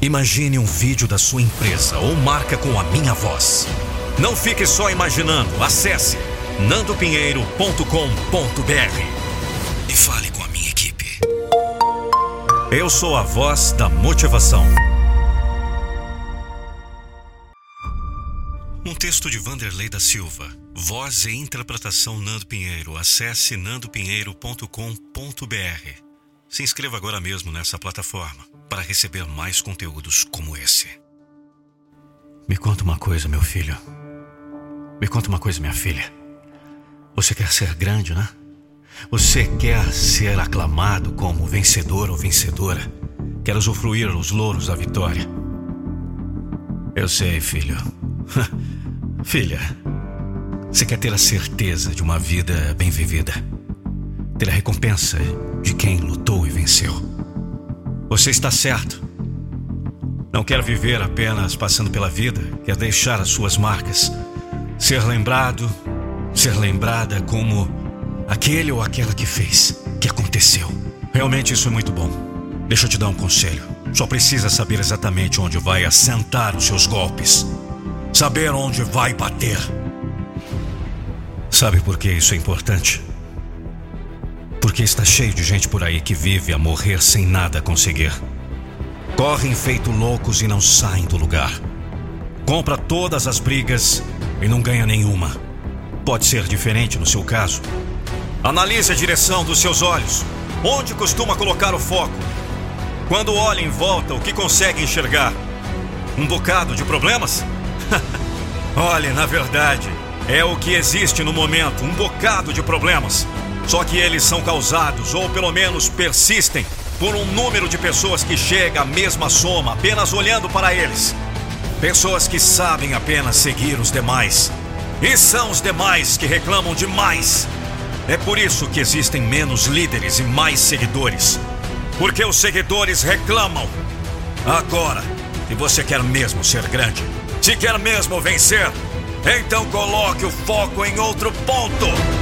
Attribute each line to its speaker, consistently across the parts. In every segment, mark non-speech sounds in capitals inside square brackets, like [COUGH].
Speaker 1: Imagine um vídeo da sua empresa ou marca com a minha voz. Não fique só imaginando. Acesse nandopinheiro.com.br e fale com a minha equipe. Eu sou a voz da motivação. Um texto de Vanderlei da Silva. Voz e interpretação Nando Pinheiro. Acesse nandopinheiro.com.br. Se inscreva agora mesmo nessa plataforma para receber mais conteúdos como esse. Me conta uma coisa, meu filho. Me conta uma coisa, minha filha. Você quer ser grande, né? Você quer ser aclamado como vencedor ou vencedora? Quer usufruir os louros da vitória? Eu sei, filho. [LAUGHS] filha, você quer ter a certeza de uma vida bem vivida? Ter a recompensa de quem lutou e venceu. Você está certo. Não quer viver apenas passando pela vida, quer deixar as suas marcas. Ser lembrado, ser lembrada como aquele ou aquela que fez, que aconteceu. Realmente isso é muito bom. Deixa eu te dar um conselho. Só precisa saber exatamente onde vai assentar os seus golpes. Saber onde vai bater. Sabe por que isso é importante? Porque está cheio de gente por aí que vive a morrer sem nada conseguir. Correm feito loucos e não saem do lugar. Compra todas as brigas e não ganha nenhuma. Pode ser diferente no seu caso. Analise a direção dos seus olhos. Onde costuma colocar o foco? Quando olha em volta, o que consegue enxergar? Um bocado de problemas? [LAUGHS] Olhe, na verdade, é o que existe no momento, um bocado de problemas. Só que eles são causados, ou pelo menos persistem, por um número de pessoas que chega à mesma soma apenas olhando para eles. Pessoas que sabem apenas seguir os demais. E são os demais que reclamam demais. É por isso que existem menos líderes e mais seguidores. Porque os seguidores reclamam. Agora, se você quer mesmo ser grande, se quer mesmo vencer, então coloque o foco em outro ponto.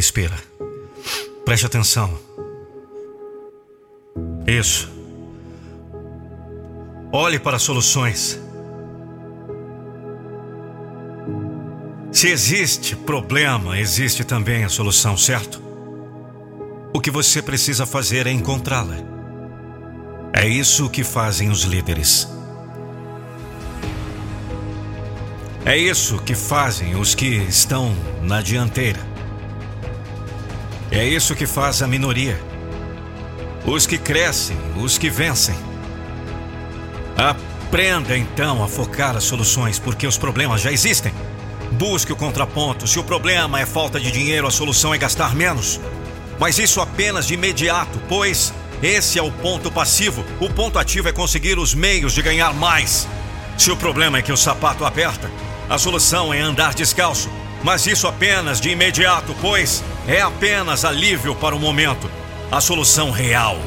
Speaker 1: Respira. Preste atenção. Isso. Olhe para soluções. Se existe problema, existe também a solução, certo? O que você precisa fazer é encontrá-la. É isso que fazem os líderes. É isso que fazem os que estão na dianteira. É isso que faz a minoria. Os que crescem, os que vencem. Aprenda então a focar as soluções, porque os problemas já existem. Busque o contraponto. Se o problema é falta de dinheiro, a solução é gastar menos. Mas isso apenas de imediato, pois esse é o ponto passivo. O ponto ativo é conseguir os meios de ganhar mais. Se o problema é que o sapato aperta, a solução é andar descalço. Mas isso apenas de imediato, pois é apenas alívio para o momento. A solução real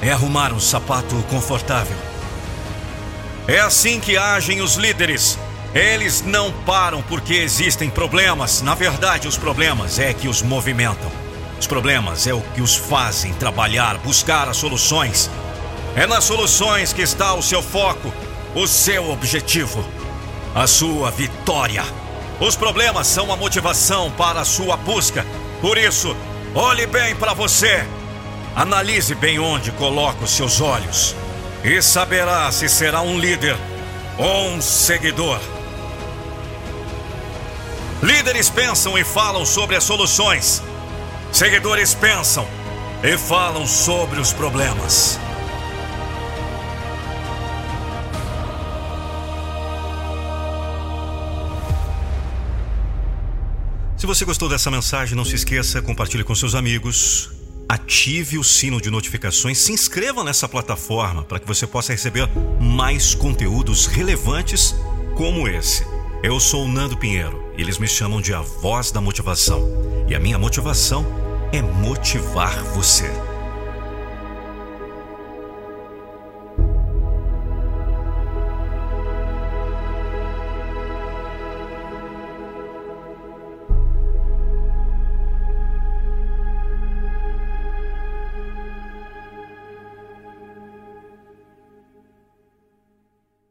Speaker 1: é arrumar um sapato confortável. É assim que agem os líderes. Eles não param porque existem problemas. Na verdade, os problemas é que os movimentam. Os problemas é o que os fazem trabalhar, buscar as soluções. É nas soluções que está o seu foco, o seu objetivo, a sua vitória. Os problemas são a motivação para a sua busca. Por isso, olhe bem para você. Analise bem onde coloca os seus olhos e saberá se será um líder ou um seguidor. Líderes pensam e falam sobre as soluções. Seguidores pensam e falam sobre os problemas. Se você gostou dessa mensagem, não se esqueça, compartilhe com seus amigos, ative o sino de notificações, se inscreva nessa plataforma para que você possa receber mais conteúdos relevantes como esse. Eu sou o Nando Pinheiro, eles me chamam de a voz da motivação, e a minha motivação é motivar você.